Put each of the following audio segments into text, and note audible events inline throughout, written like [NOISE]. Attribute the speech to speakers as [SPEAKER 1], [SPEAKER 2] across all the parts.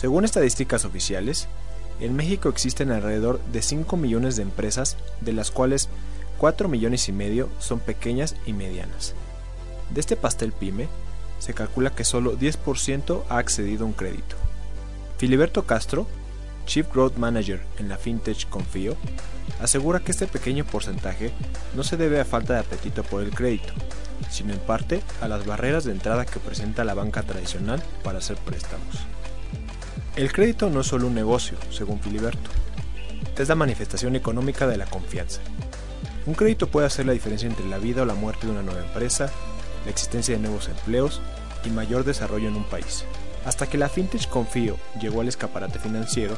[SPEAKER 1] Según estadísticas oficiales, en México existen alrededor de 5 millones de empresas, de las cuales 4 millones y medio son pequeñas y medianas. De este pastel pyme, se calcula que solo 10% ha accedido a un crédito. Filiberto Castro, Chief Growth Manager en la fintech Confío, asegura que este pequeño porcentaje no se debe a falta de apetito por el crédito, sino en parte a las barreras de entrada que presenta la banca tradicional para hacer préstamos. El crédito no es solo un negocio, según Filiberto, es la manifestación económica de la confianza. Un crédito puede hacer la diferencia entre la vida o la muerte de una nueva empresa, la existencia de nuevos empleos y mayor desarrollo en un país. Hasta que la fintech Confío llegó al escaparate financiero,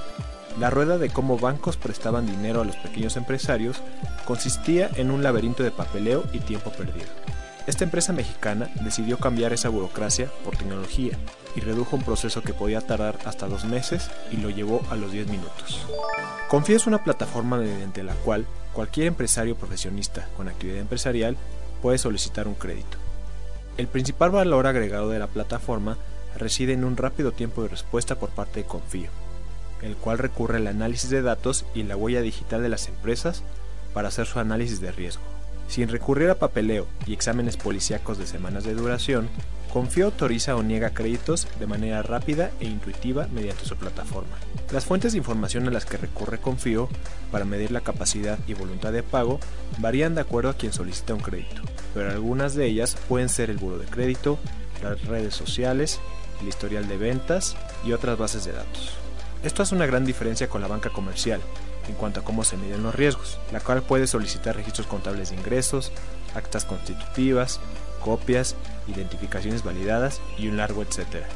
[SPEAKER 1] la rueda de cómo bancos prestaban dinero a los pequeños empresarios consistía en un laberinto de papeleo y tiempo perdido. Esta empresa mexicana decidió cambiar esa burocracia por tecnología y redujo un proceso que podía tardar hasta dos meses y lo llevó a los 10 minutos. Confío es una plataforma mediante la cual cualquier empresario profesionista con actividad empresarial puede solicitar un crédito. El principal valor agregado de la plataforma reside en un rápido tiempo de respuesta por parte de Confío, el cual recurre al análisis de datos y la huella digital de las empresas para hacer su análisis de riesgo. Sin recurrir a papeleo y exámenes policíacos de semanas de duración, Confío autoriza o niega créditos de manera rápida e intuitiva mediante su plataforma. Las fuentes de información a las que recurre Confío para medir la capacidad y voluntad de pago varían de acuerdo a quien solicita un crédito, pero algunas de ellas pueden ser el buro de crédito, las redes sociales, el historial de ventas y otras bases de datos. Esto hace una gran diferencia con la banca comercial en cuanto a cómo se miden los riesgos, la cual puede solicitar registros contables de ingresos, actas constitutivas, copias, identificaciones validadas y un largo etcétera.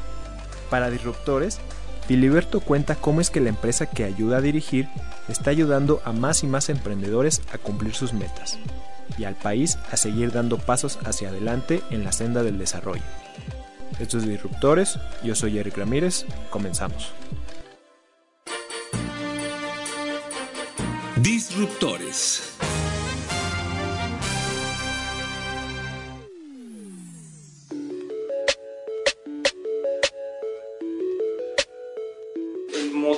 [SPEAKER 1] Para disruptores, Filiberto cuenta cómo es que la empresa que ayuda a dirigir está ayudando a más y más emprendedores a cumplir sus metas y al país a seguir dando pasos hacia adelante en la senda del desarrollo. Esto es Disruptores, yo soy Eric Ramírez, comenzamos.
[SPEAKER 2] Disruptores.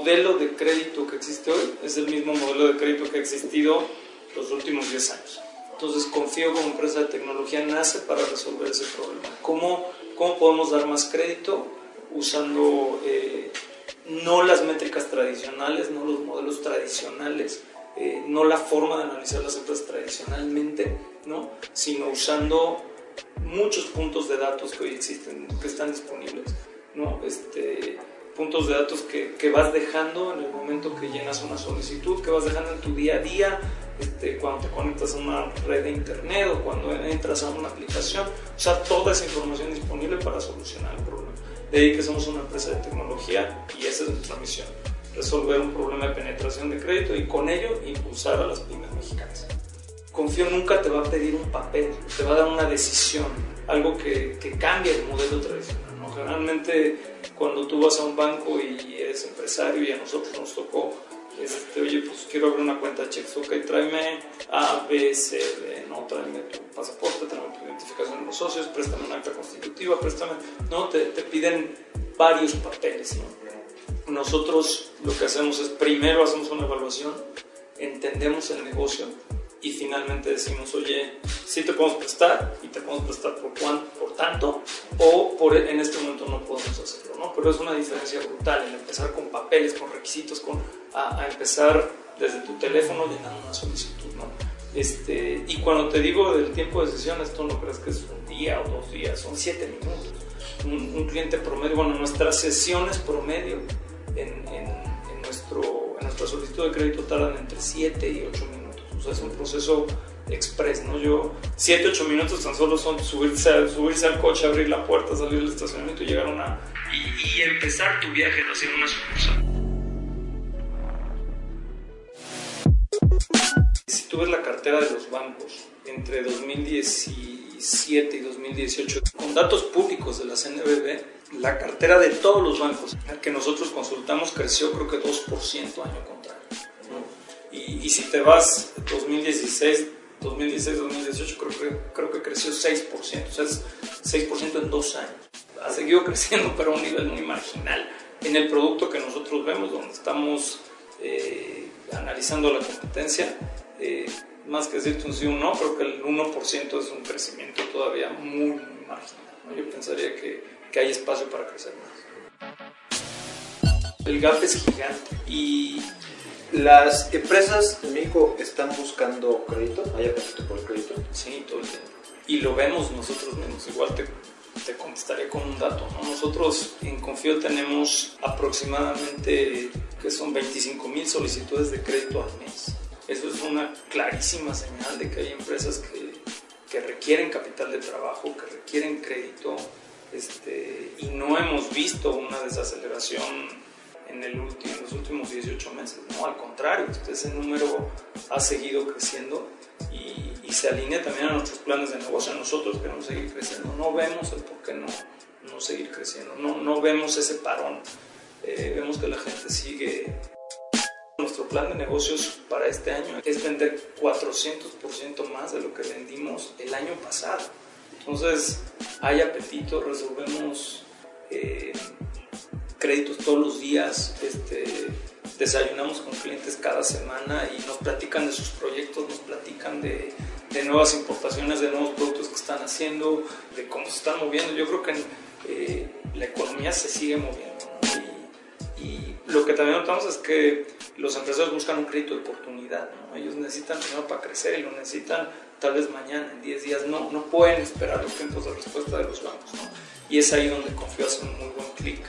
[SPEAKER 3] Modelo de crédito que existe hoy es el mismo modelo de crédito que ha existido los últimos 10 años. Entonces confío como empresa de tecnología nace para resolver ese problema. ¿Cómo, cómo podemos dar más crédito usando eh, no las métricas tradicionales, no los modelos tradicionales, eh, no la forma de analizar las empresas tradicionalmente, ¿no? sino usando muchos puntos de datos que hoy existen, que están disponibles. ¿no? Este, puntos de datos que, que, vas dejando en el momento que llenas una solicitud, que vas dejando en tu día a día, este, cuando te conectas a una red de internet o cuando entras a una aplicación. O sea, toda esa información disponible para solucionar el problema. De ahí que somos una empresa de tecnología y esa es nuestra misión, resolver un problema de penetración de crédito y con ello impulsar a las pymes mexicanas. Confío nunca te va a pedir un papel, te va a dar una decisión, algo que, que cambia el modelo tradicional. Generalmente cuando tú vas a un banco y eres empresario y a nosotros nos tocó, este, oye, pues quiero abrir una cuenta de cheques, ok, tráeme A, B, C, D, no, tráeme tu pasaporte, tráeme tu identificación de los socios, préstame una acta constitutiva, préstame, no, te, te piden varios papeles, ¿no? Nosotros lo que hacemos es primero hacemos una evaluación, entendemos el negocio y finalmente decimos, oye, sí te podemos prestar y te podemos prestar por, cuánto, por tanto o por, en este momento no podemos hacerlo, ¿no? Pero es una diferencia brutal el empezar con papeles, con requisitos, con, a, a empezar desde tu teléfono llenando una solicitud, ¿no? Este, y cuando te digo del tiempo de sesión, esto no crees que es un día o dos días, son siete minutos. Un, un cliente promedio, bueno, nuestras sesiones promedio en, en, en, nuestro, en nuestra solicitud de crédito tardan entre 7 y 8 minutos. Sea, es un proceso express, ¿no? Yo, 7, 8 minutos tan solo son subirse, al coche, abrir la puerta, salir del estacionamiento y llegar a una... Y, empezar tu viaje hacia una sucursal. Si tú ves la cartera de los bancos entre 2017 y 2018, con datos públicos de la CNBB, la cartera de todos los bancos que nosotros consultamos creció creo que 2% año contrario. Y, si te vas 2016, 2016-2018 creo que, creo que creció 6%, o sea, es 6% en dos años. Ha seguido [LAUGHS] creciendo, pero a un nivel muy marginal. En el producto que nosotros vemos, donde estamos eh, analizando la competencia, eh, más que decirte un sí o un no, creo que el 1% es un crecimiento todavía muy, muy marginal. Yo pensaría que, que hay espacio para crecer más. El gap es gigante y
[SPEAKER 2] las empresas en México están buscando crédito, hay apetito por el crédito.
[SPEAKER 3] Sí, todo el tiempo. Y lo vemos nosotros mismos. Igual te, te contestaré con un dato. Nosotros en Confío tenemos aproximadamente, que son 25 mil solicitudes de crédito al mes. Eso es una clarísima señal de que hay empresas que, que requieren capital de trabajo, que requieren crédito, este, y no hemos visto una desaceleración en, el último, los últimos 18 meses. No, al contrario, ese número ha seguido creciendo y, se alinea también a nuestros planes de negocio. Nosotros queremos seguir creciendo. No vemos el por qué no, no seguir creciendo. No, no vemos ese parón. Eh, vemos que la gente sigue. Nuestro plan de negocios para este año es vender 400% más de lo que vendimos el año pasado. Entonces, hay apetito, resolvemos eh, créditos todos los días, este, desayunamos con clientes cada semana y nos platican de sus proyectos, nos platican de, de nuevas importaciones, de nuevos productos que están haciendo, de cómo se están moviendo. Yo creo que eh, la economía se sigue moviendo. Y, lo que también notamos es que los empresarios buscan un crédito de oportunidad. Ellos necesitan dinero para crecer y lo necesitan tal vez mañana, en 10 días. No, no pueden esperar los tiempos de respuesta de los bancos. Y es ahí donde Confío hace un muy buen clic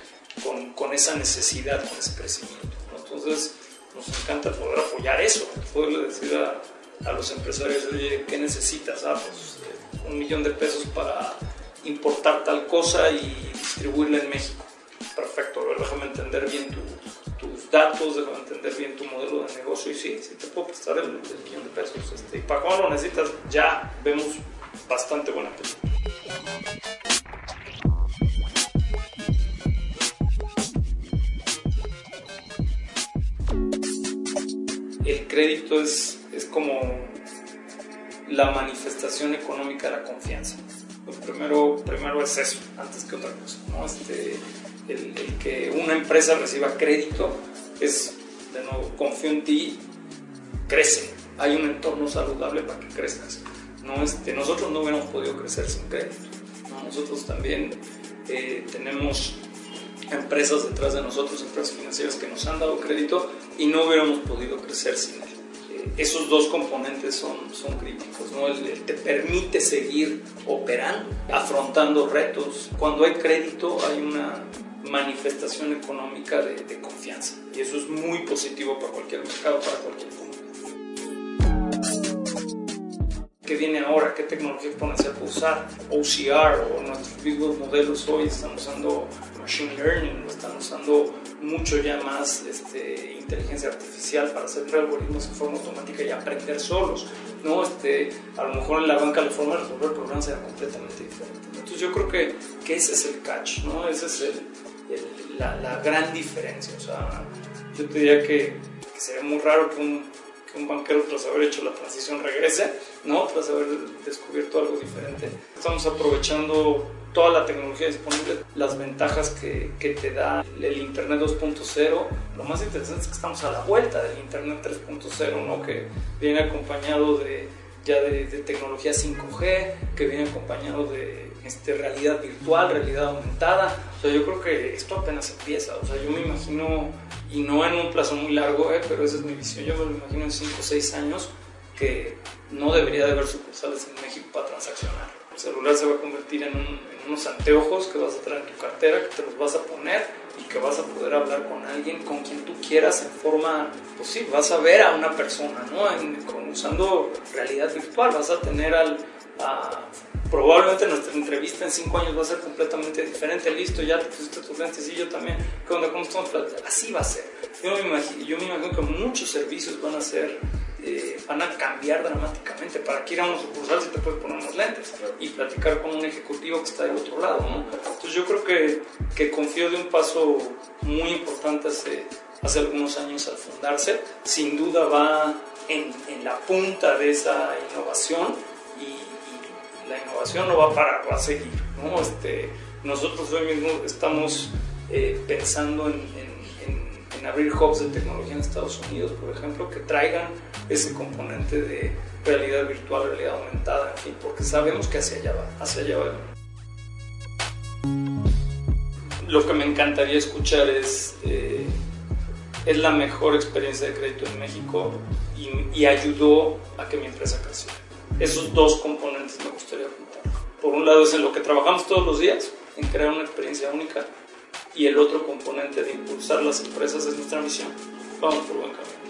[SPEAKER 3] con, con, esa necesidad, con ese crecimiento. Entonces, nos encanta poder apoyar eso, poderle decir a, a los empresarios, oye, ¿qué necesitas? Ah, pues eh, un millón de pesos para importar tal cosa y distribuirla en México. Perfecto, déjame entender bien tus datos, déjame entender bien tu modelo de negocio y sí, sí te puedo prestar el, millón de pesos. Este, y para cuando lo necesitas, ya vemos bastante buena película. Crédito es, es como la manifestación económica de la confianza. Primero, primero es eso, antes que otra cosa. Este, el, que una empresa reciba crédito es, de nuevo, confío en ti, crece. Hay un entorno saludable para que crezcas. Este, nosotros no hubiéramos podido crecer sin crédito. Nosotros también eh, tenemos empresas detrás de nosotros, empresas financieras que nos han dado crédito y no hubiéramos podido crecer sin él. Esos dos componentes son, son críticos, ¿no? El, te permite seguir operando, afrontando retos. Cuando hay crédito hay una manifestación económica de, de confianza y eso es muy positivo para cualquier mercado, para cualquier punto. ¿Qué viene ahora? ¿Qué tecnología exponencial puedo usar? OCR o nuestros mismos modelos hoy están usando machine learning, están usando mucho ya más este, inteligencia artificial para hacer algoritmos en forma automática y aprender solos. ¿no? Este, a lo mejor en la banca la forma de resolver problemas era completamente diferente. Entonces yo creo que, que ese es el catch, ¿no? esa es el, la, la, gran diferencia. O sea, yo te diría que, que sería muy raro que un, que un banquero tras haber hecho la transición regrese, ¿no? tras haber descubierto algo diferente. Estamos aprovechando toda la tecnología disponible, las ventajas que, que te da el Internet 2.0. Lo más interesante es que estamos a la vuelta del Internet 3.0, ¿no? que viene acompañado de, ya de, tecnología 5G, que viene acompañado de este, realidad virtual, realidad aumentada. O sea, yo creo que esto apenas empieza. O sea, yo me imagino, y no en un plazo muy largo, ¿eh? pero esa es mi visión, yo me lo imagino en 5 o 6 años que no debería de haber sucursales en México para transaccionar El celular se va a convertir en, unos anteojos que vas a traer en tu cartera, que te los vas a poner y que vas a poder hablar con alguien, con quien tú quieras, en forma, pues sí, vas a ver a una persona, ¿no? usando realidad virtual, vas a tener al, probablemente nuestra entrevista en cinco años va a ser completamente diferente. Listo, ya te pusiste tus lentes y yo también. ¿Qué onda? ¿Cómo estamos? Así va a ser. Yo me imagino, yo me imagino que muchos servicios van a ser eh, van a cambiar dramáticamente. ¿Para que ir a un sucursal si te puedes poner unos lentes? Y platicar con un ejecutivo que está del otro lado, ¿no? Entonces yo creo que, que confío de un paso muy importante hace, hace algunos años al fundarse. Sin duda va en, en la punta de esa innovación y, la innovación no va a parar, va a seguir, ¿no? Este, nosotros hoy mismo estamos eh, pensando en en abrir hubs de tecnología en Estados Unidos, por ejemplo, que traigan ese componente de realidad virtual, realidad aumentada, en fin, porque sabemos que hacia allá va, hacia allá va. Lo que me encantaría escuchar es, eh, es la mejor experiencia de crédito en México y, y ayudó a que mi empresa creciera. Esos dos componentes me. Por un lado es en lo que trabajamos todos los días, en crear una experiencia única, y el otro componente de impulsar las empresas es nuestra misión. Vamos por buen camino.